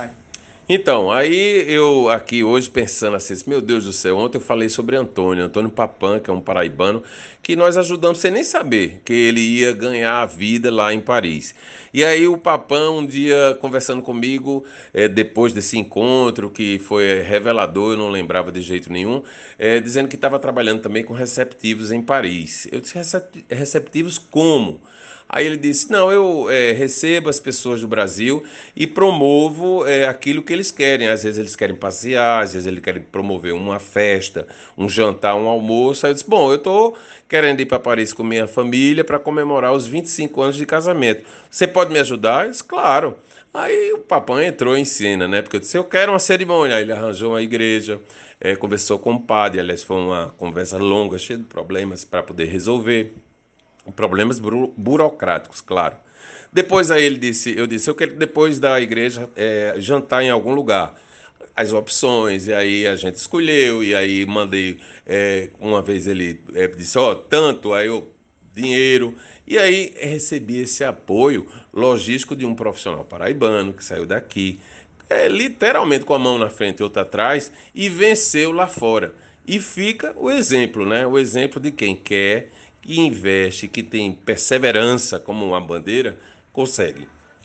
Bye. Então, aí eu aqui hoje pensando assim, meu Deus do céu, ontem eu falei sobre Antônio, Antônio Papan, que é um paraibano, que nós ajudamos sem nem saber que ele ia ganhar a vida lá em Paris. E aí o Papan, um dia conversando comigo, é, depois desse encontro, que foi revelador, eu não lembrava de jeito nenhum, é, dizendo que estava trabalhando também com receptivos em Paris. Eu disse, receptivos como? Aí ele disse: Não, eu é, recebo as pessoas do Brasil e promovo aquilo que eles querem. Às vezes eles querem passear, às vezes eles querem promover uma festa, um jantar, um almoço. Aí eu disse: Bom, eu estou querendo ir para Paris com minha família para comemorar os 25 anos de casamento. Você pode me ajudar? Eu disse: Claro. Aí o papai entrou em cena, né? Porque eu disse, eu quero uma cerimônia. Aí ele arranjou uma igreja, é, conversou com o padre. Aliás, foi uma conversa longa, cheia de problemas para poder resolver problemas buro burocráticos, claro. Depois aí ele disse, eu disse, eu quero depois da igreja é, jantar em algum lugar. As opções, e aí a gente escolheu, e aí mandei, é, uma vez ele é, disse, ó, oh, tanto, aí eu, dinheiro, e aí recebi esse apoio logístico de um profissional paraibano que saiu daqui, é, literalmente com a mão na frente e outra atrás, e venceu lá fora. E fica o exemplo, né? O exemplo de quem quer que investe, que tem perseverança como uma bandeira, consegue.